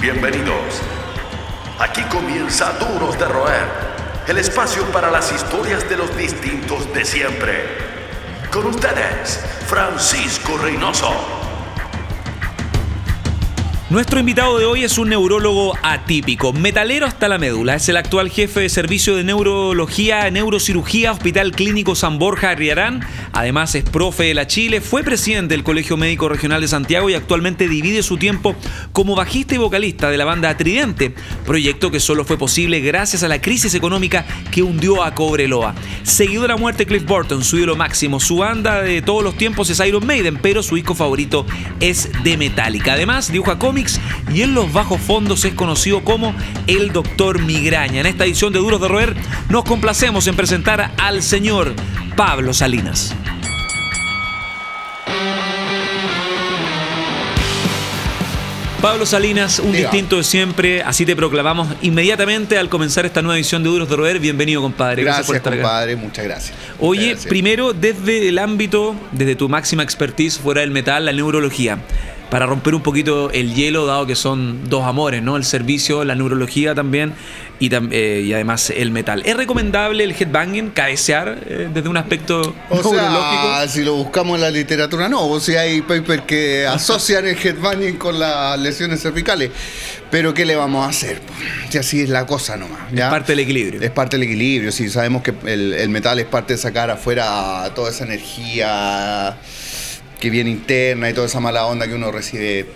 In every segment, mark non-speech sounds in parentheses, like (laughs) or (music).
Bienvenidos. Aquí comienza Duros de Roer, el espacio para las historias de los distintos de siempre. Con ustedes, Francisco Reynoso. Nuestro invitado de hoy es un neurólogo atípico, metalero hasta la médula. Es el actual jefe de servicio de neurología, neurocirugía, Hospital Clínico San Borja Arriarán. Además es profe de la Chile, fue presidente del Colegio Médico Regional de Santiago y actualmente divide su tiempo como bajista y vocalista de la banda Tridente, proyecto que solo fue posible gracias a la crisis económica que hundió a Cobreloa. Seguido de la muerte de Cliff Burton, su ídolo máximo, su banda de todos los tiempos es Iron Maiden, pero su disco favorito es de Metallica. Además dibuja cómics y en los bajos fondos es conocido como el Doctor Migraña. En esta edición de Duros de Roer nos complacemos en presentar al señor Pablo Salinas. Pablo Salinas, un distinto de siempre, así te proclamamos inmediatamente al comenzar esta nueva edición de Duros de Roer. Bienvenido, compadre. Gracias, por estar compadre, muchas gracias. Oye, primero, desde el ámbito, desde tu máxima expertise fuera del metal, la neurología para romper un poquito el hielo, dado que son dos amores, ¿no? El servicio, la neurología también y, eh, y además el metal. ¿Es recomendable el headbanging, cabecear eh, desde un aspecto o neurológico? si lo buscamos en la literatura, no. O sea, hay papers que asocian el headbanging con las lesiones cervicales. Pero ¿qué le vamos a hacer? Si así es la cosa nomás. Es parte del equilibrio. Es parte del equilibrio, sí. Sabemos que el, el metal es parte de sacar afuera toda esa energía que viene interna y toda esa mala onda que uno recibe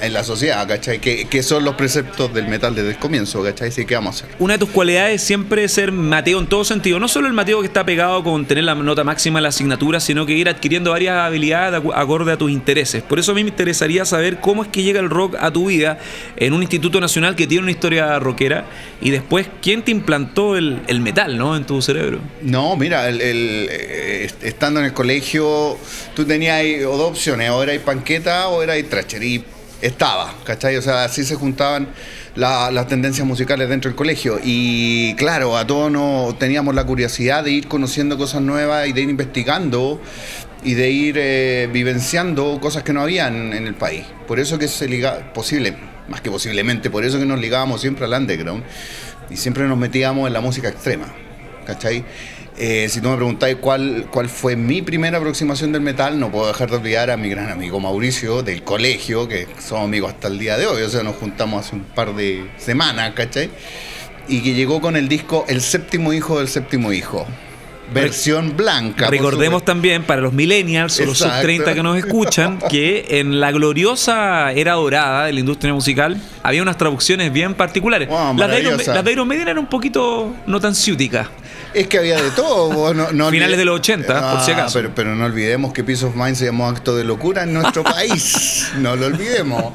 en la sociedad, ¿cachai? Que, son los preceptos del metal desde el comienzo, ¿cachai? Sí, ¿qué vamos a hacer? Una de tus cualidades siempre es ser Mateo en todo sentido. No solo el Mateo que está pegado con tener la nota máxima en la asignatura, sino que ir adquiriendo varias habilidades acorde a tus intereses. Por eso a mí me interesaría saber cómo es que llega el rock a tu vida en un instituto nacional que tiene una historia rockera y después, ¿quién te implantó el, metal, ¿no? En tu cerebro. No, mira, el, eh, estando en el colegio, tú tenías dos opciones, o eras panqueta o eras tracher. Estaba, ¿cachai? O sea, así se juntaban las tendencias musicales dentro del colegio. Y claro, a todos nos teníamos la curiosidad de ir conociendo cosas nuevas y de ir investigando y de ir eh, vivenciando cosas que no habían en el país. Por eso que se liga, posible, más que posiblemente, por eso que nos ligábamos siempre al underground y siempre nos metíamos en la música extrema, ¿cachai? Eh, si tú me preguntáis cuál, cuál fue mi primera aproximación del metal, no puedo dejar de olvidar a mi gran amigo Mauricio del colegio, que somos amigos hasta el día de hoy, o sea, nos juntamos hace un par de semanas, ¿cachai? Y que llegó con el disco El séptimo hijo del séptimo hijo. Versión blanca. Recordemos también para los millennials o los sub 30 que nos escuchan (laughs) que en la gloriosa era dorada de la industria musical había unas traducciones bien particulares. las, de Iron, las de Iron Maiden eran un poquito no tan ciúticas. Es que había de todo. No, Finales de los 80, por si acaso. Pero, pero no olvidemos que Peace of Mind se llamó Acto de Locura en nuestro (laughs) país. No lo olvidemos.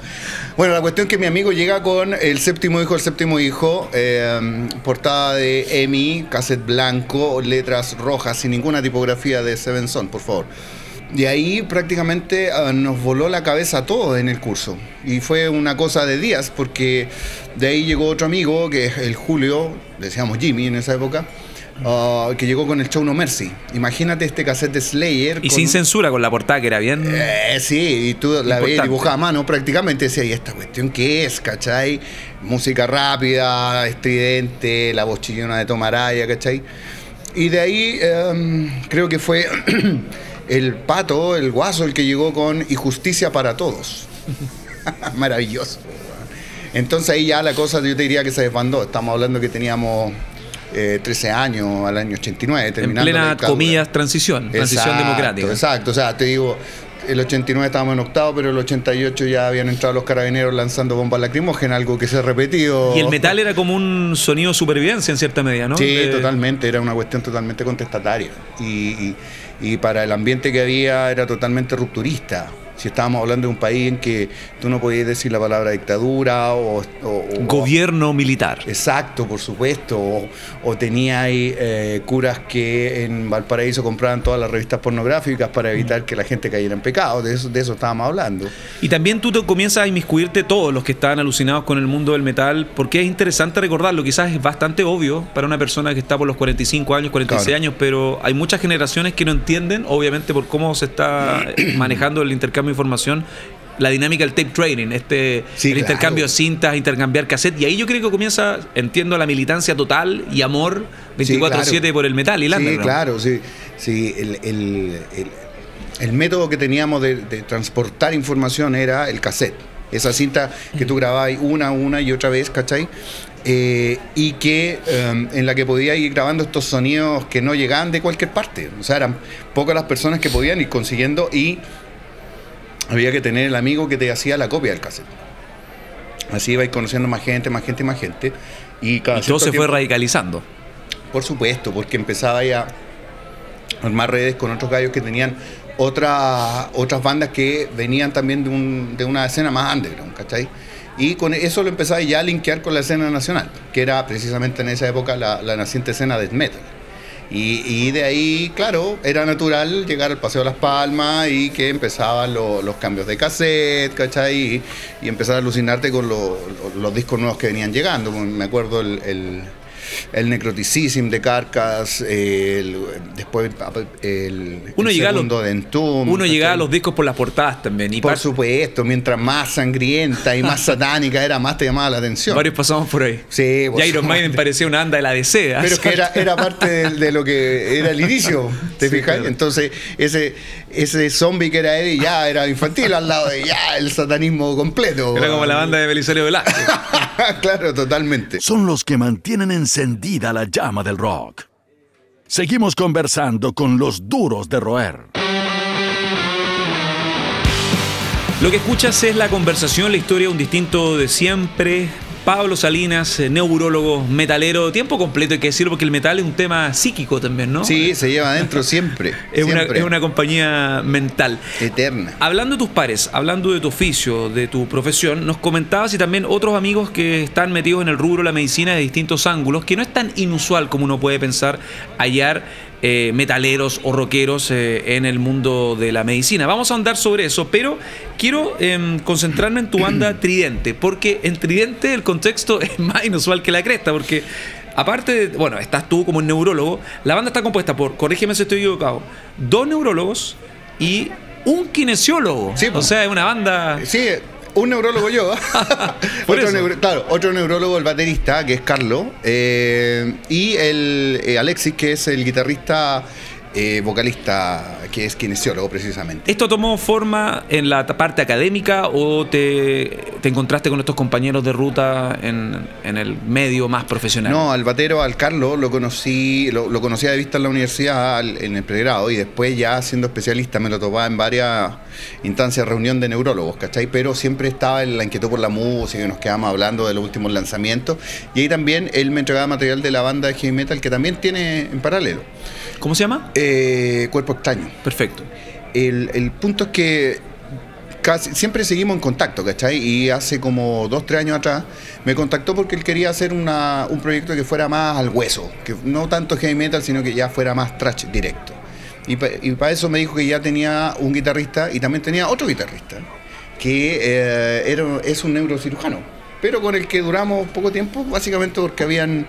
Bueno, la cuestión es que mi amigo llega con el séptimo hijo, el séptimo hijo, eh, portada de EMI, cassette blanco, letras rojas, sin ninguna tipografía de Seven Son, por favor. Y ahí prácticamente ah, nos voló la cabeza a todos en el curso. Y fue una cosa de días, porque de ahí llegó otro amigo, que es el Julio, decíamos Jimmy en esa época, Ah, que llegó con el show No Mercy. Imagínate este cassette de Slayer. Y sin censura, con la portada que era bien. Eh, sí, y tú la veías dibujada a mano prácticamente. Decía, ¿y esta cuestión qué es? ¿cachai? Música rápida, estridente, la voz chillona de Tomaraya, ¿cachai? Y de ahí em, creo que fue (clears throat) el pato, el guaso, el que llegó con Y Justicia para Todos. (laughs) Maravilloso. Entonces ahí ya la cosa yo te diría que se desbandó. Estamos hablando que teníamos 13 eh, años al año 89, terminando. En plena, comillas, transición, transición democrática. Exacto, o sea, te digo, el 89 estábamos en octavo, pero el 88 ya habían entrado los carabineros lanzando bombas lacrimógenas, algo que se ha repetido. Y el metal era como un sonido de supervivencia en cierta medida, ¿no? Sí, totalmente, era una cuestión totalmente contestataria. y, para el ambiente que había era totalmente rupturista si estábamos hablando de un país en que tú no podías decir la palabra dictadura o... Gobierno militar. Exacto, por supuesto. O, tenía ahí eh, curas que en Valparaíso compraban todas las revistas pornográficas para evitar que la gente cayera en pecado. De eso, de eso estábamos hablando. Y también tú te comienzas a inmiscuirte todos los que estaban alucinados con el mundo del metal, porque es interesante recordarlo. Quizás es bastante obvio para una persona que está por los 45 años, 46 años, pero hay muchas generaciones que no entienden, obviamente por cómo se está (clears throat) manejando el intercambio información la dinámica del tape trading, este, Sí, el claro. intercambio de cintas, intercambiar cassette. Y ahí yo creo que comienza, entiendo, la militancia total y amor 24-7 claro. por el metal y el Sí, claro, sí. sí el, el- el- el método que teníamos de, de transportar información era el cassette. Esa cinta que tú grababas una, una y otra vez, ¿cachai? Eh, y que eh, en la que podías ir grabando estos sonidos que no llegaban de cualquier parte. O sea, eran pocas las personas que podían ir consiguiendo y había que tener el amigo que te hacía la copia del cassette. Así ibais conociendo más gente, más gente, más gente. Y, cada Y todo se fue radicalizando. por supuesto, porque empezaba ya a armar redes con otros gallos que tenían otras otras bandas que venían también de, un- de una escena más underground, ¿cachai? Y con eso lo empezaba ya a linkear con la escena nacional, que era precisamente en esa época la, la naciente escena death metal. Y, de ahí, claro, era natural llegar al Paseo de las Palmas y que empezaban lo- los cambios de cassette, ¿cachai? Y, empezar a alucinarte con lo- lo- los discos nuevos que venían llegando. Me acuerdo el, el Necroticism de Carcas, el- después el, Uno el a los- segundo de Entomb, Uno llegaba a los discos por las portadas también. Y Por supuesto, mientras más sangrienta y más (laughs) satánica era, más te llamaba la atención. varios pasamos por ahí. Sí, Y Iron Maiden parecía una anda de la DC. Pero es que era, era parte de, de lo que era el inicio, (laughs) ¿te Sí, fijas? claro. Entonces, ese, ese zombie que era Eddie ya era infantil al lado de ya el satanismo completo. Era como la banda de Belisario Velázquez. (laughs) claro, totalmente. son los que mantienen encendida la llama del rock. Seguimos conversando con los duros de roer. Lo que escuchas es la conversación, la historia un distinto de siempre. Pablo Salinas, eh, neurólogo, metalero, tiempo completo hay que decirlo porque el metal es un tema psíquico también, ¿no? Sí, se lleva adentro siempre. (laughs) Es una, es una compañía mental. eterna. Hablando de tus pares, hablando de tu oficio, de tu profesión, nos comentabas y también otros amigos que están metidos en el rubro de la medicina de distintos ángulos, que no es tan inusual como uno puede pensar hallar eh, metaleros o rockeros eh, en el mundo de la medicina. Vamos a andar sobre eso, pero quiero em, concentrarme en tu banda (clears throat) Tridente, porque en Tridente el contexto (laughs) es más inusual que la cresta, porque aparte, de, bueno, estás tú como un neurólogo, la banda está compuesta por, corrígeme si estoy equivocado, dos neurólogos y un kinesiólogo. Sí, o sea, es una banda. Sí, un neurólogo yo. (laughs) Otro neuro- claro, otro neurólogo, el baterista, que es Carlos. eh, y el eh, Alexis, que es el guitarrista eh, vocalista, que es kinesiólogo precisamente. ¿Esto tomó forma en la parte académica o te, te encontraste con estos compañeros de ruta en, en el medio más profesional? No, al batero, al Carlos, lo conocí, lo, lo conocía de vista en la universidad, al- en el pregrado, y después ya siendo especialista me lo topaba en varias instancias, reunión de neurólogos, ¿cachai? Pero siempre estaba en la inquietud por la música, y nos quedamos hablando de los últimos lanzamientos, y ahí también él me entregaba material de la banda de heavy metal que también tiene en paralelo. ¿Cómo se llama? Eh, Cuerpo extraño. Perfecto. El, el punto es que casi, siempre seguimos en contacto, ¿cachai? Y hace como dos, tres años atrás me contactó porque él quería hacer una- un proyecto que fuera más al hueso, que no tanto heavy metal, sino que ya fuera más trash directo. Y para eso me dijo que ya tenía un guitarrista y también tenía otro guitarrista, que eh, era, es un neurocirujano, pero con el que duramos poco tiempo, básicamente porque habían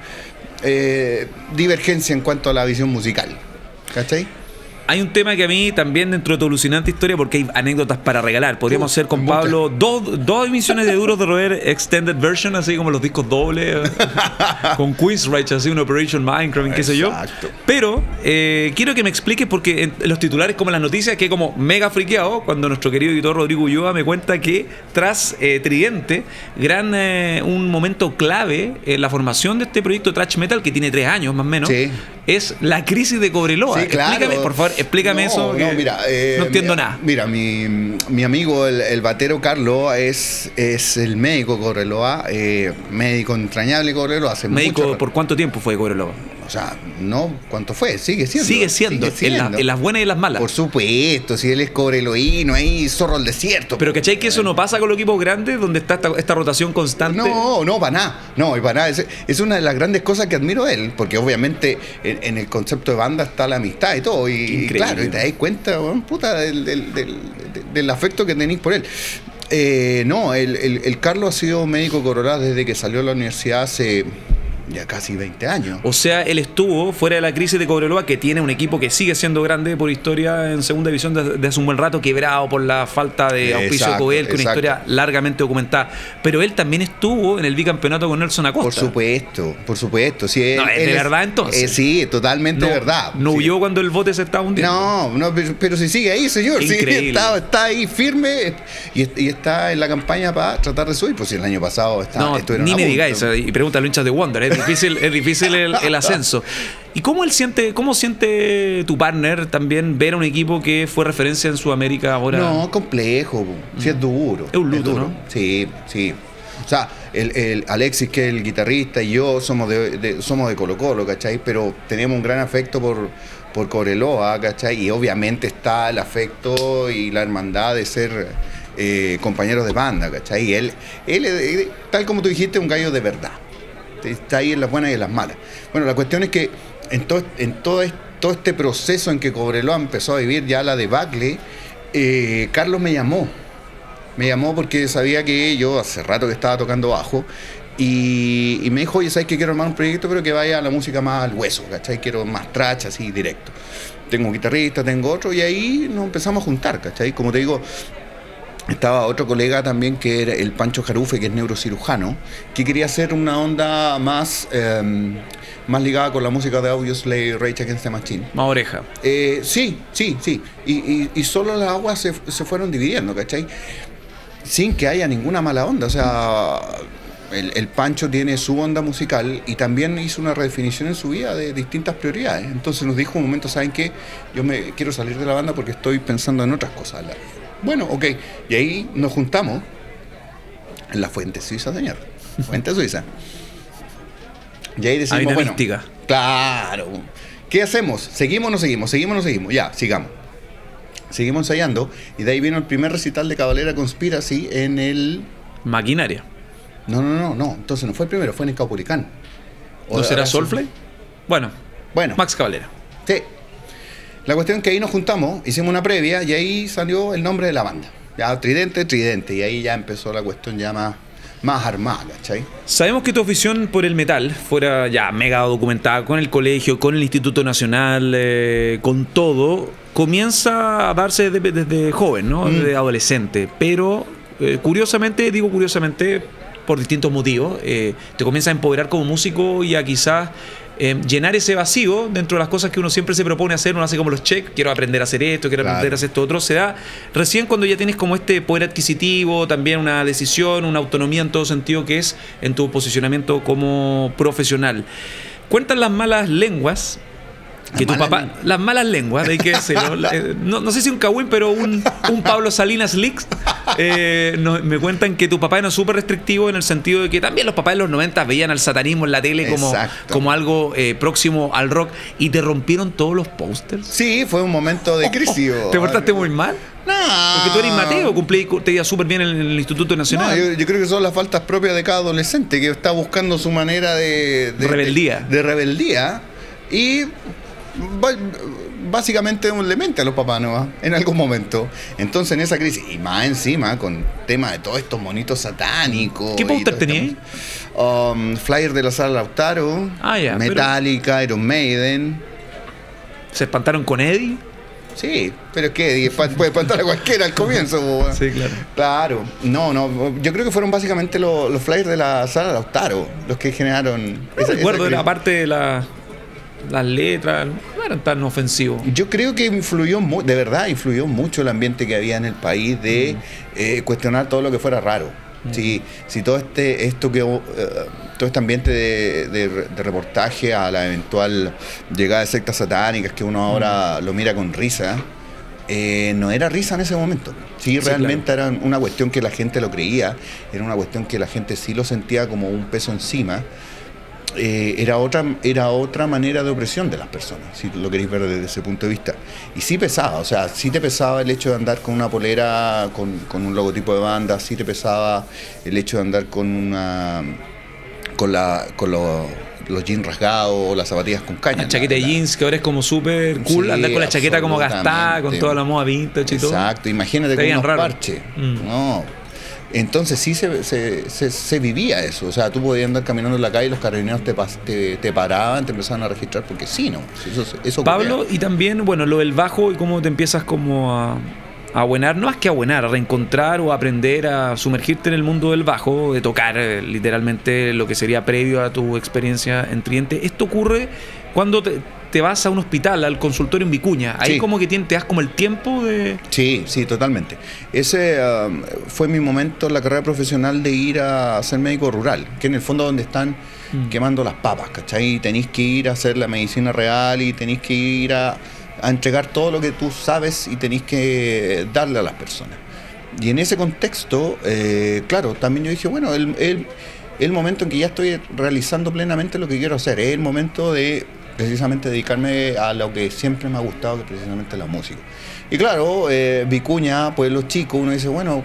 eh, divergencia en cuanto a la visión musical. ¿Cachai? Hay un tema que a mí también dentro de tu alucinante historia, porque hay anécdotas para regalar. Podríamos hacer con. Pablo dos, dos emisiones de Duros de Roer Extended Version, así como los discos dobles, (laughs) con Quizrich, así un Operation Minecraft, qué sé yo. Exacto. Pero eh, quiero que me expliques, porque en los titulares, como en las noticias, que como mega friqueado, cuando nuestro querido editor Rodrigo Ulloa me cuenta que tras eh, Tridente, gran eh, un momento clave en la formación de este proyecto Trash Metal, que tiene tres años más o menos, Sí. es la crisis de Cobreloa. Sí, claro. Explícame, por favor, explícame No, eso. No, mira, eh, no entiendo mira, nada. Mira, mi, mi amigo, el, el batero Carlos, es, es el médico Correloa, eh, médico entrañable Correloa, hace Médico, mucho ¿por cuánto tiempo fue Cobreloa? O sea, no, ¿cuánto fue? Sigue siendo. Sigue siendo, sigue en, la- siendo. en las buenas y en las malas. Por supuesto, si él es cobreloíno, ahí zorro al desierto. Pero po. ¿cachai que eso no pasa con los equipos grandes donde está esta, esta rotación constante? No, no, para nada. No, y para nada. Es, es una de las grandes cosas que admiro de él, porque obviamente en, en el concepto de banda está la amistad y todo. Y, claro, y te das cuenta, puta, del, del- del- del- del afecto que tenéis por él. Eh, no, el, el- el Carlos ha sido médico coronado desde que salió de la universidad hace ya casi 20 años. O sea, él estuvo fuera de la crisis de Cobreloa, que tiene un equipo que sigue siendo grande por historia en segunda división desde hace un buen rato, quebrado por la falta de auspicio Exacto, de Cobel, que es una historia largamente documentada. Pero él también estuvo en el bicampeonato con Nelson Acosta. Por supuesto, por supuesto. Sí, él- No, es él de verdad, entonces. eh, sí, totalmente no, verdad. No Sí. huyó cuando el bote se estaba hundiendo. No, no, pero, pero si sigue ahí, señor. sí, Increíble. está, está ahí firme y, y está en la campaña para tratar de subir. Pues si el año pasado está, No, ni me digáis, eh, y pregunta a los hinchas de Wonder, es difícil, es difícil el, el ascenso. ¿Y cómo él siente, cómo siente tu partner también ver a un equipo que fue referencia en Sudamérica ahora? No, complejo, po. sí es duro. Es un luto, duro. ¿no? Sí, sí. O sea, el, el Alexis, que es el guitarrista, y yo somos de, de- somos de Colo Colo, ¿cachai? Pero tenemos un gran afecto por, por Cobreloa, ¿cachai? Y obviamente está el afecto y la hermandad de ser eh, compañeros de banda, ¿cachai? Y él, él, tal como tú dijiste, un gallo de verdad. Está ahí en las buenas y en las malas. Bueno, la cuestión es que en todo, en todo, es- todo este proceso en que Cobreloa empezó a vivir ya la debacle, eh, Carlos me llamó. Me llamó porque sabía que yo hace rato que estaba tocando bajo y, y me dijo, oye, ¿sabes que quiero armar un proyecto pero que vaya a la música más al hueso, ¿cachai? Quiero más tracha, así, directo. Tengo un guitarrista, tengo otro y ahí nos empezamos a juntar, ¿cachai? Como te digo, estaba otro colega también que era el Pancho Jarufe, que es neurocirujano, que quería hacer una onda más, eh, más ligada con la música de Audioslave, Rage Against the Machine. Más oreja. Eh, sí, sí, sí. Y, y- y solo las aguas se, se fueron dividiendo, ¿cachai? Sin que haya ninguna mala onda. O sea, el, el Pancho tiene su onda musical y también hizo una redefinición en su vida de distintas prioridades. Entonces nos dijo un momento, ¿saben qué? Yo me quiero salir de la banda porque estoy pensando en otras cosas. la vida". Bueno, ok. Y ahí nos juntamos en la Fuente Suiza, señor. Fuente Suiza. Y ahí decimos, Hay bueno, mística. Claro. ¿Qué hacemos? ¿Seguimos o no seguimos? ¿Seguimos o no seguimos? Ya, sigamos. Seguimos ensayando y de ahí vino el primer recital de Cabalera Conspiracy en el... Maquinaria. No, no, no, no. Entonces no fue el primero, fue en el Caupolicán. O ¿No será. Soulfly? Bueno, Bueno, Max Cavalera. sí. La cuestión es que ahí nos juntamos, hicimos una previa y ahí salió el nombre de la banda. Ya, Tridente, Tridente. Y ahí ya empezó la cuestión ya más, más armada, ¿cachai? Sabemos que tu afición por el metal, fuera ya mega documentada con el colegio, con el Instituto Nacional, eh, con todo, comienza a darse desde, desde joven, ¿no? Mm. Desde adolescente. Pero, eh, curiosamente, digo curiosamente, por distintos motivos, eh, te comienza a empoderar como músico y a quizás eh, llenar ese vacío dentro de las cosas que uno siempre se propone hacer, uno hace como los check, quiero aprender a hacer esto, quiero Claro. aprender a hacer esto otro, se da recién cuando ya tienes como este poder adquisitivo, también una decisión, una autonomía en todo sentido que es en tu posicionamiento como profesional. Cuentan las malas lenguas que tu papá, lenguas. las malas lenguas, hay que (laughs) decirlo. Eh, no, no sé si un cagüín, pero un, un Pablo Salinas Lix. eh, no- me cuentan que tu papá era súper restrictivo en el sentido de que también los papás de los 90 veían al satanismo en la tele como, Exacto. como algo eh, próximo al rock y te rompieron todos los pósters. Sí, fue un momento de crisis. ¿Te portaste muy mal? No. Porque tú eres Mateo, cumplí, te iba súper bien en el Instituto No, Nacional. yo, yo creo que son las faltas propias de cada adolescente que está buscando su manera de, de- Rebeldía. De, de rebeldía y básicamente un lemente a los papás ¿no? en algún momento. Entonces en esa crisis, y más encima con tema de todos estos monitos satánicos. ¿Qué póster tenías? Um, flyer de la sala Lautaro, Ah, pero- Metallica, Iron Maiden. ¿Se espantaron con Eddie? Sí, pero es que puede espantar a cualquiera al comienzo. (laughs) Sí, claro. Claro, no, no, yo creo que fueron básicamente los, los flyers de la sala Lautaro los que generaron. No esa- recuerdo, esa era aparte de la- las letras, no eran tan ofensivos. Yo creo que influyó, de verdad, influyó mucho el ambiente que había en el país de eh, cuestionar todo lo que fuera raro. Si, si todo este, esto que, eh, todo este ambiente de, de re- de reportaje a la eventual llegada de sectas satánicas que uno ahora lo mira con risa, eh, no era risa en ese momento. Sí, Sí, realmente era una cuestión que la gente lo creía, era una cuestión que la gente sí lo sentía como un peso encima. Eh, era, otra, era otra manera de opresión de las personas, si lo queréis ver desde ese punto de vista. Y sí pesaba, o sea, sí te pesaba el hecho de andar con una polera, con, con un logotipo de banda, sí te pesaba el hecho de andar con una con la con los, los jeans rasgados o las zapatillas con caña. La chaqueta de jeans que ahora es como súper cool, Sí, andar con la chaqueta como gastada, con toda la moda vintage y todo. Exacto, imagínate Está con unos raro. parches. Mm. No. Entonces sí se, se- se- vivía eso. O sea, tú podías andar caminando en la calle y los carabineros te, te, te paraban, te empezaban a registrar porque sí, ¿no? Eso, eso. Pablo, y también, bueno, lo del bajo y cómo te empiezas como a, a abuenar, no es que abuenar, a reencontrar o aprender a sumergirte en el mundo del bajo, de tocar eh, literalmente lo que sería previo a tu experiencia en Triente. Esto ocurre cuando te, te vas a un hospital, al consultorio en Vicuña. Ahí Sí. como que te das como el tiempo de... Sí, sí, totalmente. Ese um, fue mi momento en la carrera profesional de ir a ser médico rural, que en el fondo donde están quemando las papas, ¿cachai? Y tenéis que ir a hacer la medicina real y tenéis que ir a, a entregar todo lo que tú sabes y tenéis que darle a las personas. Y en ese contexto, eh, claro, también yo dije, bueno, el, el- el momento en que ya estoy realizando plenamente lo que quiero hacer, es el momento de precisamente dedicarme a lo que siempre me ha gustado, que precisamente la música. Y claro, eh, Vicuña, pueblo chico, uno dice, bueno,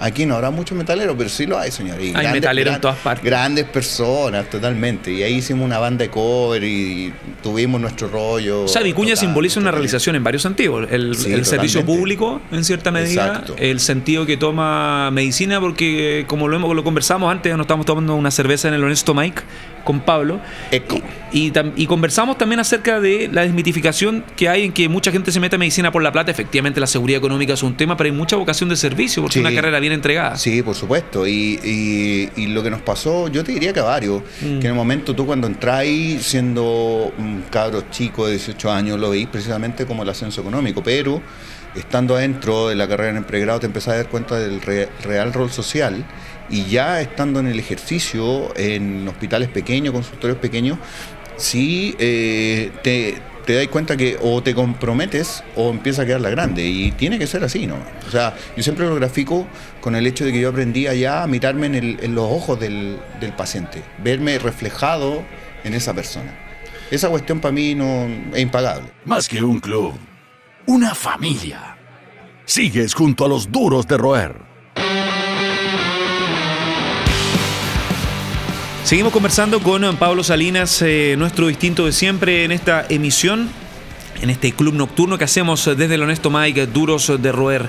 aquí no habrá mucho metalero, pero sí lo hay, señor. Y Hay metalero en todas partes. Grandes personas, totalmente. Y ahí hicimos una banda de cover y tuvimos nuestro rollo. O sea, Vicuña simboliza una realización en varios sentidos. El, Sí, el servicio público, en cierta medida. Exacto. El sentido que toma medicina, porque como lo, hemos, lo conversamos antes, nos estábamos tomando una cerveza en el Honesto Mike con Pablo. Eco. Y, y conversamos también acerca de la desmitificación que hay en que mucha gente se mete a medicina por la plata. Efectivamente, la seguridad económica es un tema, pero hay mucha vocación de servicio, porque Sí. es una carrera bien entregada. Sí, por supuesto. Y, y- y lo que nos pasó, yo te diría que a varios, Mm. que en el momento tú cuando entráis siendo un cabro chico de 18 años, lo veis precisamente como el ascenso económico, pero estando adentro de la carrera en el pregrado te empezás a dar cuenta del re- real rol social y ya estando en el ejercicio, en hospitales pequeños, consultorios pequeños, sí eh, te, te das cuenta que o te comprometes o empieza a quedar la grande. Y tiene que ser así, ¿no? O sea, yo siempre lo grafico con el hecho de que yo aprendí ya a mirarme en, en los ojos del, del paciente, verme reflejado en esa persona. Esa cuestión para mí no es impagable. Más que un club, una familia. Sigues junto a los duros de roer. Seguimos conversando con eh, Pablo Salinas, eh, nuestro distinto de siempre en esta emisión, en este club nocturno que hacemos eh, desde el Honesto Mike, Duros de Roer.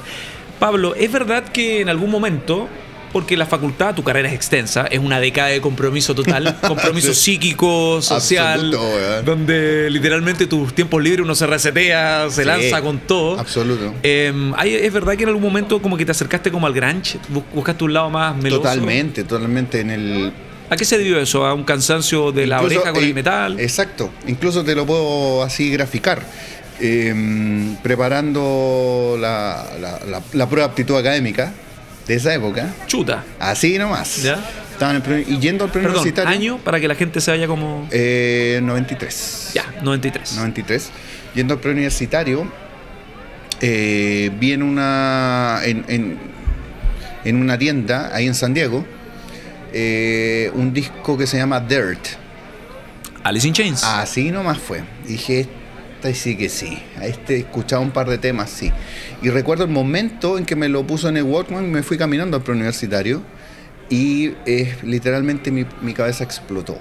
Pablo, ¿es verdad que en algún momento, porque la facultad, tu carrera es extensa, es una década de compromiso total, (laughs) compromiso psíquico, social, Absoluto, donde literalmente tus tiempos libres uno se resetea, se Sí, lanza con todo? Absoluto. Eh, ¿hay- ¿Es verdad que en algún momento como que te acercaste como al grunge? Bus- ¿Buscaste un lado más meloso? Totalmente, totalmente en el, ¿A qué se debió eso? ¿A un cansancio de la Incluso, oreja con eh, el metal? Exacto, incluso te lo puedo así graficar. Eh, preparando la, la- la- la prueba de aptitud académica de esa época, Chuta. así nomás. Ya. Estaban y yendo al Perdón, preuniversitario. año para que la gente se vaya como... Eh, 93. Ya, 93. 93. Yendo al preuniversitario, eh, vi en una, en, en- en una tienda ahí en San Diego eh, un disco que se llama Dirt. Alice in Chains. Así nomás fue. Dije, esta sí que sí. A este he escuchado un par de temas, sí. Y recuerdo el momento en que me lo puso en el Walkman y me fui caminando al preuniversitario y eh, literalmente mi, mi cabeza explotó.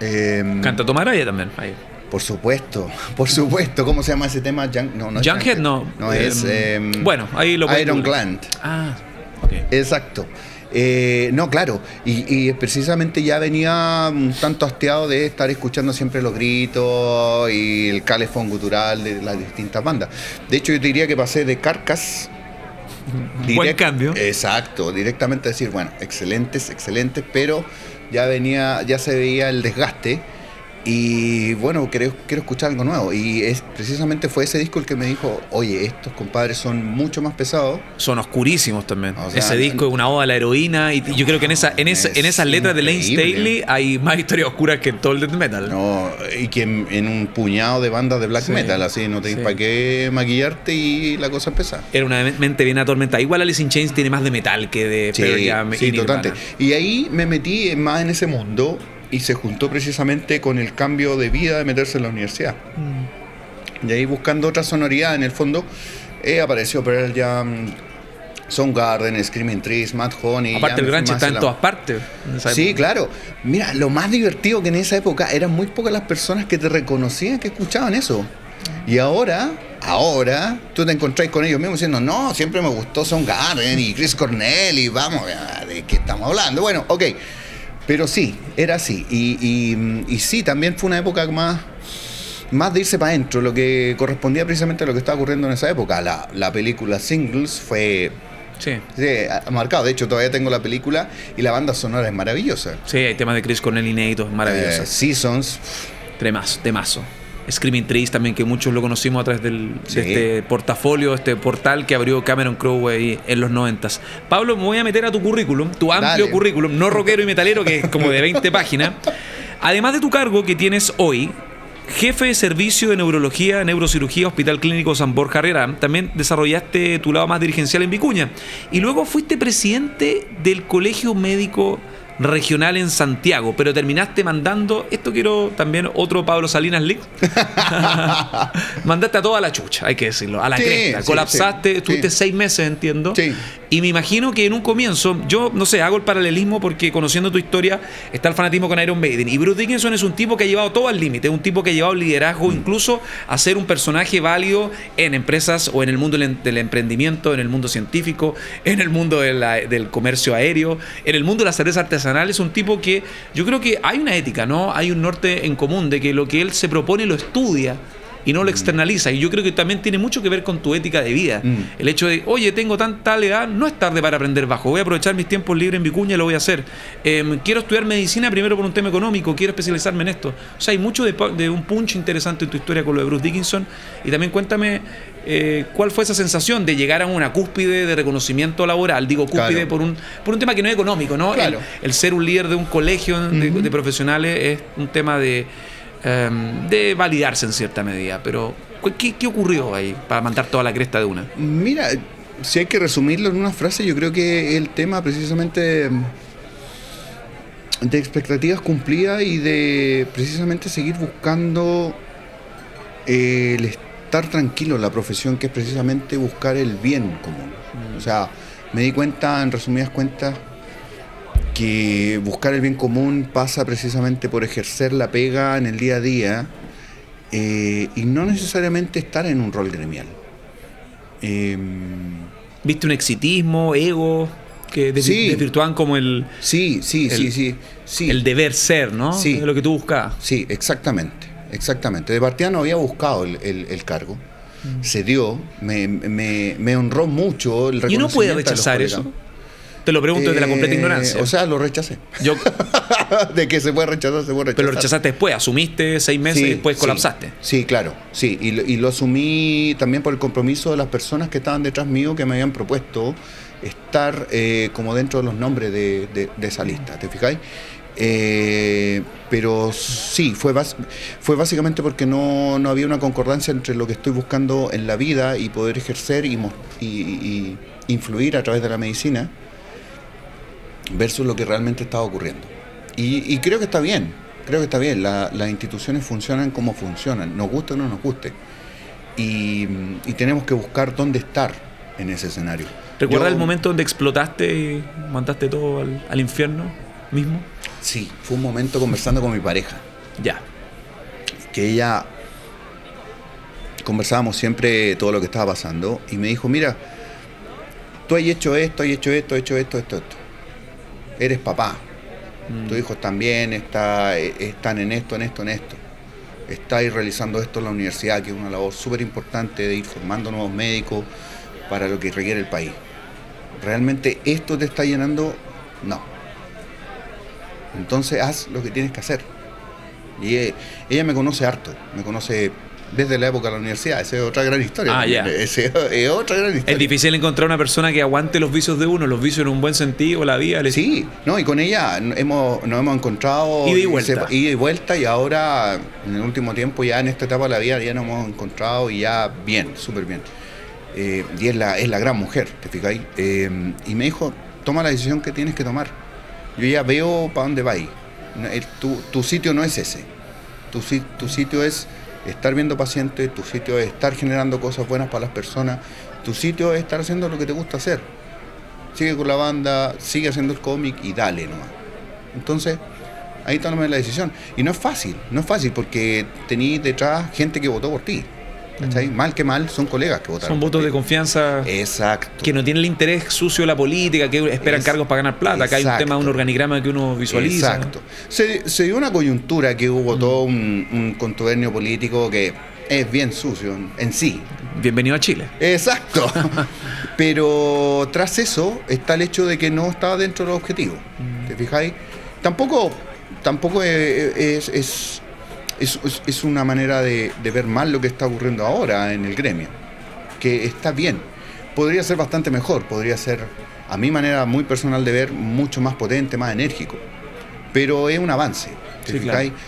Em, Canta Tomaraya también. ahí. por supuesto, (laughs) por supuesto. ¿Cómo se llama ese tema? Young- no, no es Junkhead, no. No, Em, es... em, bueno, ahí lo Iron. Gland. Ah, ok. Exacto. Eh, no, claro, y, y precisamente ya venía un tanto hasteado de estar escuchando siempre los gritos y el calefón gutural de las distintas bandas. De hecho, yo te diría que pasé de Carcas. Buen cambio. Exacto, directamente a decir, bueno, excelentes, excelentes, pero ya venía, ya se veía el desgaste. Y bueno, quiero, quiero escuchar algo nuevo. Y es, precisamente fue ese disco el que me dijo, oye, estos compadres son mucho más pesados. Son oscurísimos también. O sea, Ese disco es una oda a la heroína y yo creo que en esa en esa, Es en esas letras de Lane. Staley hay más historias oscuras que en todo el death metal. No, y que en, en un puñado de bandas de black Sí, metal, así, no tenés sí. para qué maquillarte y la cosa empieza. Era una mente bien atormentada. Igual Alice in Chains tiene más de metal que de sí, Nirvana. totalmente. Y ahí me metí más en ese mundo y se juntó precisamente con el cambio de vida de meterse en la universidad. Mm. Y ahí buscando otra sonoridad, en el fondo, eh, apareció Pearl Jam, Soundgarden, Screaming Trees, Mad Honey. Aparte el grunge está en la- todas partes. en Sí, época. claro. Mira, lo más divertido que en esa época eran muy pocas las personas que te reconocían que escuchaban eso. Y ahora Ahora tú te encontrás con ellos mismos diciendo, no, siempre me gustó Son Garden y Chris Cornell y vamos, ¿de qué estamos hablando? Bueno, ok, pero sí, era así. Y, y, y sí, también fue una época más, más de irse para adentro, lo que correspondía precisamente a lo que estaba ocurriendo en esa época. La, la película Singles fue Sí. marcado. De hecho, todavía tengo la película y la banda sonora es maravillosa. Sí, hay temas de Chris Cornell inéditos, maravillosos. Eh, Seasons, Tremazo, temazo. Screaming Trees también, que muchos lo conocimos a través del, Sí. de este portafolio, este portal que abrió Cameron Crowe ahí en los noventas. Pablo, me voy a meter a tu currículum, tu amplio Dale. currículum, no rockero y metalero, que es como de 20 páginas. Además de tu cargo que tienes hoy, jefe de servicio de neurología, neurocirugía, Hospital Clínico San Borja Herrera, también desarrollaste tu lado más dirigencial en Vicuña. Y luego fuiste presidente del Colegio Médico Regional en Santiago, pero terminaste mandando, esto quiero también otro Pablo Salinas League. (laughs) Mandaste a toda la chucha, hay que decirlo, a la Sí, cresta. Colapsaste, estuviste seis meses, entiendo. Y me imagino que en un comienzo, yo no sé, hago el paralelismo porque conociendo tu historia está el fanatismo con Iron Maiden. Y Bruce Dickinson es un tipo que ha llevado todo al límite, un tipo que ha llevado liderazgo incluso a ser un personaje válido en empresas o en el mundo del, emprendimiento, en el mundo científico, en el mundo del comercio aéreo, en el mundo de la cerveza artesanal. Es un tipo que yo creo que hay una ética, ¿no? Hay un norte en común de que lo que él se propone lo estudia y no lo externaliza. Y yo creo que también tiene mucho que ver con tu ética de vida. Mm. El hecho de, oye, tengo tanta edad, no es tarde para aprender bajo. Voy a aprovechar mis tiempos libres en Vicuña y lo voy a hacer. Em, quiero estudiar medicina primero por un tema económico, quiero especializarme en esto. O sea, hay mucho de, un punch interesante en tu historia con lo de Bruce Dickinson. Y también cuéntame eh, cuál fue esa sensación de llegar a una cúspide de reconocimiento laboral. Digo cúspide Claro. por, un, por un tema que no es económico, ¿no? Claro. El, el ser un líder de un colegio de, de profesionales es un tema de, em, de validarse en cierta medida. Pero, ¿qué, qué ocurrió ahí para mandar toda la cresta de una? Mira, si hay que resumirlo en una frase, yo creo que el tema precisamente de expectativas cumplidas y de precisamente seguir buscando eh, el estar tranquilo en la profesión, que es precisamente buscar el bien común. O sea, me di cuenta, en resumidas cuentas, que buscar el bien común pasa precisamente por ejercer la pega en el día a día eh, y no necesariamente estar en un rol gremial. Em, ¿Viste un exitismo, ego, que desvi- Sí. desvirtuaban como el, sí, sí, El- sí, sí. el deber ser, ¿no? Sí. Es lo que tú buscabas. Sí, exactamente, exactamente. De partida no había buscado el, el- el cargo. Mm. Se dio, me, me- me honró mucho el ¿Y uno puede reconocimiento rechazar eso? Te lo pregunto desde la completa Eh, ignorancia. O sea, lo rechacé. Yo, (laughs) de que se puede rechazar, se puede rechazar. pero lo rechazaste después, asumiste seis meses y después colapsaste. Sí, claro, sí, y lo, y lo asumí también por el compromiso de las personas que estaban detrás mío que me habían propuesto estar eh, como dentro de los nombres de, de- de esa lista, ¿te fijáis? Eh, pero sí, fue, bas- fue básicamente porque no, no había una concordancia entre lo que estoy buscando en la vida y poder ejercer y, y- y influir a través de la medicina versus lo que realmente estaba ocurriendo. Y, y creo que está bien, creo que está bien. La- las instituciones funcionan como funcionan, nos guste o no nos guste. Y, y tenemos que buscar dónde estar en ese escenario. ¿Recuerdas el momento donde explotaste y mandaste todo al, al infierno mismo? Sí, fue un momento conversando con mi pareja, Ya. que ella conversábamos siempre todo lo que estaba pasando y me dijo, mira, tú has hecho esto, has hecho esto, has hecho esto, esto, esto. Eres papá, Mm. tus hijos también está, eh, están en esto, en esto, en esto. Estáis realizando esto en la universidad, que es una labor súper importante de ir formando nuevos médicos para lo que requiere el país. ¿Realmente esto te está llenando? No. Entonces haz lo que tienes que hacer. Y eh, ella me conoce harto, me conoce desde la época de la universidad, esa es otra gran historia. Ah, ya. esa es otra gran historia. Es difícil encontrar una persona que aguante los vicios de uno, los vicios en un buen sentido, la vida. le- Sí, no, y con ella hemos, nos hemos encontrado. Ida y vuelta. ida y vuelta, y ahora, en el último tiempo, ya en esta etapa de la vida, ya nos hemos encontrado y ya bien, súper bien. Eh, y es la, es la gran mujer, ¿te fijáis? Eh, y me dijo, toma la decisión que tienes que tomar. Yo ya veo para dónde vais. El- Tu, tu sitio no es ese. Tu, tu sitio es estar viendo pacientes, tu sitio es estar generando cosas buenas para las personas, tu sitio es estar haciendo lo que te gusta hacer sigue con la banda, sigue haciendo el cómic y dale nomás. Entonces, ahí tomé la decisión. Y no es fácil, no es fácil porque tenéis detrás gente que votó por ti. ¿Cachai? Mal que mal, son colegas que votaron. Son votos de confianza Exacto. que no tienen el interés sucio de la política, que esperan Es- cargos para ganar plata. Acá hay un tema de un organigrama que uno visualiza. Exacto. Se, se dio una coyuntura que hubo todo un, un contubernio político que es bien sucio en- sí. Bienvenido a Chile. Exacto. (laughs) Pero tras eso está el hecho de que no estaba dentro de los objetivos. ¿Te fijáis? Tampoco, tampoco es, es, es- es- es- es una manera de, de ver mal lo que está ocurriendo ahora en el gremio. Que está bien. Podría ser bastante mejor. Podría ser, a mi manera muy personal de ver, mucho más potente, más enérgico. Pero es un avance.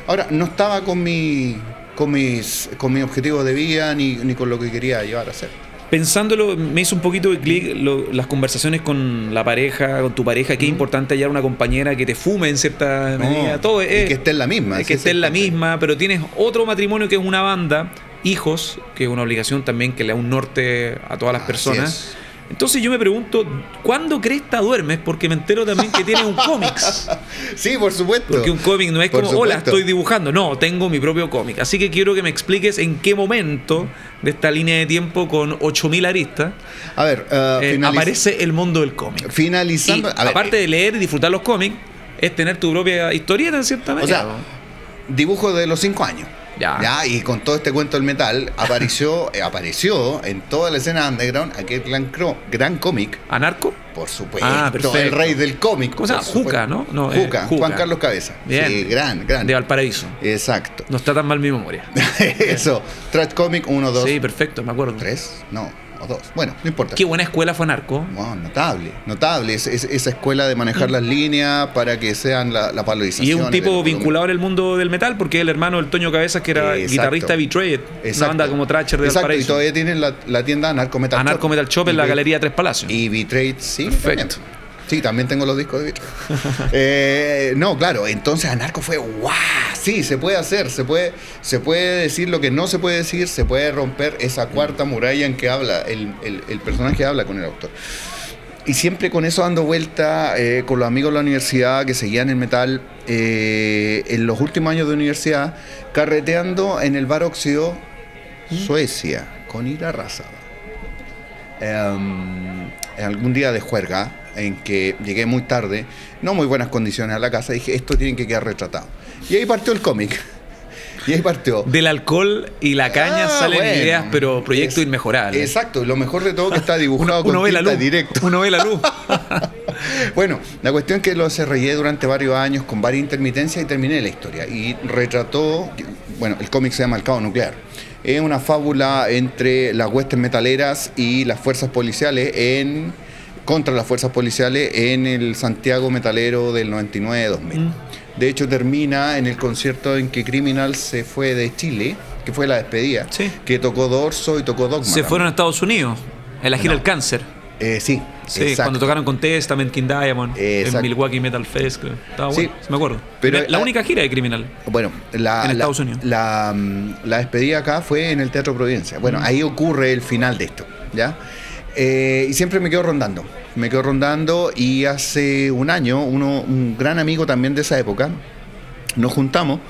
Ahora, no estaba con mi. Con mis, con mis objetivos de vida ni, ni con lo que quería llevar a hacer. Pensándolo, me hizo un poquito de clic las conversaciones con la pareja, con tu pareja, que es importante hallar una compañera que te fume en cierta No, medida. Todo y es, que esté en la misma, es que esté en la misma, pero tienes otro matrimonio que es una banda, hijos, que es una obligación también que le da un norte a todas las Así personas. es. Entonces yo me pregunto, ¿cuándo Cresta duermes? Porque me entero también que tienes un (laughs) cómics. Sí, por supuesto. Porque un cómic no es Por como, hola, estoy dibujando. No, tengo mi propio cómic. Así que quiero que me expliques en qué momento de esta línea de tiempo con 8000 aristas A ver, uh, eh, aparece el mundo del cómic. Y finalizando. a ver, aparte de leer y disfrutar los cómics, es tener tu propia historieta en cierta o medida. sea, dibujo de los cinco años. Ya. y con todo este cuento del metal, apareció, (laughs) eh, apareció en toda la escena underground aquel gran, gran cómic, ¿Anarco? por supuesto. Ah. El rey del cómic. ¿Cómo se llama? Juca, ¿no? No, eh, Juca, Juca. Juan Carlos Cabeza. Bien. Sí, gran, gran. De Valparaíso. Exacto. No está tan mal mi memoria. (laughs) Eso. Trash Comic 1, 2, Sí, perfecto, me acuerdo. 3. No, o 2. Bueno, no importa. Qué buena escuela fue Anarco. Wow, notable, notable. Es, es- esa escuela de manejar las líneas para que sean la, la valorización. Mm. Y es un tipo vinculado en el mundo del metal porque es el hermano del Toño Cabezas que era Exacto. guitarrista de Betrayed, una Exacto. banda como Thrasher de Exacto, y todavía tienen la, la tienda Anarco Metal Anarco Shop. Metal Shop en Y la Galería Tres Palacios. Y Betrayed, sí. Perfecto. también. Sí, también tengo los discos de Betrayed. (laughs) Eh, no, claro, entonces Anarco fue ¡guau! Sí, se puede hacer, se puede, se puede decir lo que no se puede decir, se puede romper esa cuarta muralla en que habla, el, el- el personaje habla con el autor. Y siempre con eso dando vuelta, eh, con los amigos de la universidad que seguían el metal, eh, en los últimos años de universidad, carreteando en el bar Óxido, Suecia, con Ira Arrasada. Em, en algún día de juerga, en que llegué muy tarde, no muy buenas condiciones a la casa, dije, esto tiene que quedar retratado. Y ahí partió el cómic. (laughs) Y ahí partió. Del alcohol y la caña Ah, salen bueno. ideas, pero proyectos Es- inmejorables. Exacto, lo mejor de todo que está dibujado (laughs) Uno con ve la luz. directo. Uno ve la luz. (laughs) Bueno, la cuestión es que lo desarrollé durante varios años con varias intermitencias y terminé la historia. Y retrató, bueno, el cómic se llama El Cabo Nuclear. Es una fábula entre las huestes metaleras y las fuerzas policiales en contra las fuerzas policiales en el Santiago metalero del 99-2000. Mm. De hecho, termina en el concierto en que Criminal se fue de Chile, que fue la despedida, Sí. que tocó Dorso y tocó Dogma. Se fueron a Estados Unidos, en la gira No. del cáncer. Eh, sí, Sí, exacto. cuando tocaron con Testament, King Diamond, en Exacto. Milwaukee Metal Fest. Sí. me acuerdo. Pero, la única gira de Criminal. Bueno, la, En la- Estados Unidos. La, mm, la despedida acá fue en el Teatro Providencia. Bueno, ahí ocurre el final de esto, ¿ya? Eh, y siempre me quedo rondando. Me quedo rondando y hace un año, uno, un gran amigo también de esa época, nos juntamos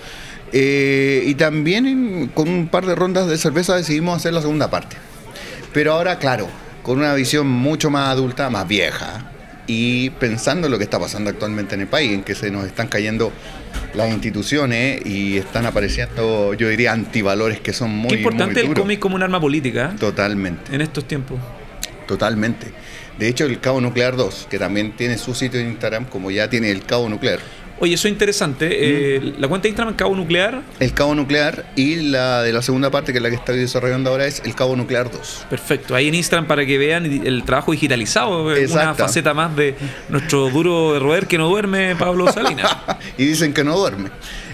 eh, y también en- con un par de rondas de cerveza decidimos hacer la segunda parte. Pero ahora, claro, con una visión mucho más adulta, más vieja, y pensando en lo que está pasando actualmente en el país, en que se nos están cayendo las instituciones y están apareciendo, yo diría, antivalores que son muy, Qué importante muy el cómic como un arma política ¿eh? Totalmente, en estos tiempos. Totalmente. De hecho, el Cabo Nuclear 2, que también tiene su sitio en Instagram, como ya tiene el Cabo Nuclear, Oye, eso es interesante. eh, Mm. la cuenta de Instagram Cabo Nuclear, el Cabo Nuclear y la de la segunda parte, que es la que estoy desarrollando ahora, es el Cabo Nuclear 2. perfecto. Ahí en Instagram para que vean el trabajo digitalizado, eh, una Exacto. faceta más de nuestro duro de roer que no duerme, Pablo (laughs) Salinas. y dicen que no duerme.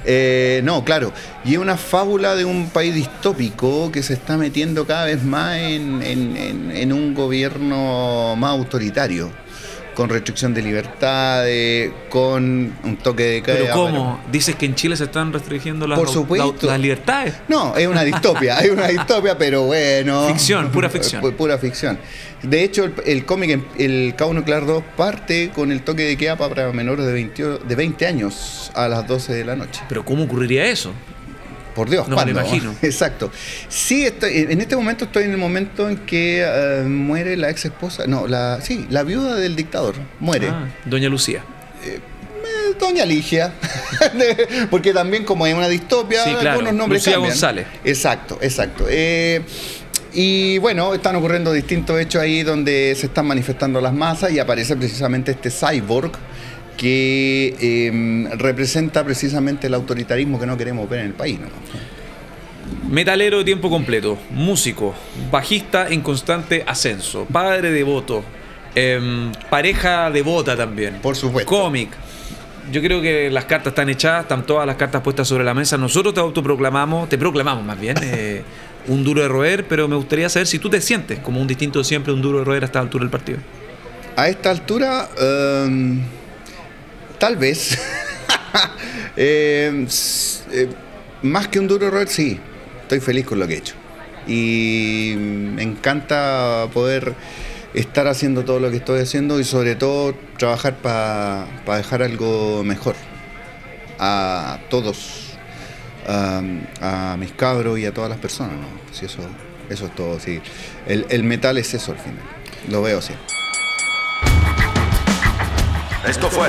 Eh, no, claro. Y es una fábula de un país distópico que se está metiendo cada vez más en, en- un gobierno más autoritario, con restricción de libertades, con un toque de queda. Pero ¿cómo? Dices que en Chile se están restringiendo las, Por au- supuesto. la- las libertades. No, es una distopia, (laughs) es una distopia, pero bueno. Ficción, pura ficción. Pu- (laughs) Pura ficción. De hecho, el, el cómic, el Cabo Nuclear 2, parte con el toque de queda para menores de 20, de 20 años a las 12 de la noche. Pero ¿cómo ocurriría eso? Por Dios, No me imagino. (laughs) Exacto. Sí, estoy- en este momento estoy en el momento en que eh, muere la ex esposa, no, la, sí, la viuda del dictador, muere. Ah, Doña Lucía. Eh, Doña Ligia, (laughs) porque también como hay una distopia, Sí, claro. algunos nombres Lucía cambian. González. Exacto, exacto. Eh, y bueno, están ocurriendo distintos hechos ahí donde se están manifestando las masas y aparece precisamente este cyborg que eh, representa precisamente el autoritarismo que no queremos ver en el país. ¿no? Metalero de tiempo completo, músico, bajista en constante ascenso, padre devoto, em, pareja devota también. Por supuesto. Cómic. Yo creo que las cartas están echadas, están todas las cartas puestas sobre la mesa. Nosotros te autoproclamamos, te proclamamos más bien, eh, un duro de roer, pero me gustaría saber si tú te sientes como un distinto de siempre, un duro de roer hasta la altura del partido. A esta altura, em, tal vez, (laughs) s- eh, más que un duro error, sí, estoy feliz con lo que he hecho. Y me encanta poder estar haciendo todo lo que estoy haciendo y sobre todo trabajar para dejar algo mejor a todos, a, mis cabros y a todas las personas. ¿no? Sí, eso, eso es todo. Sí. El, el metal es eso al final, lo veo así. Esto fue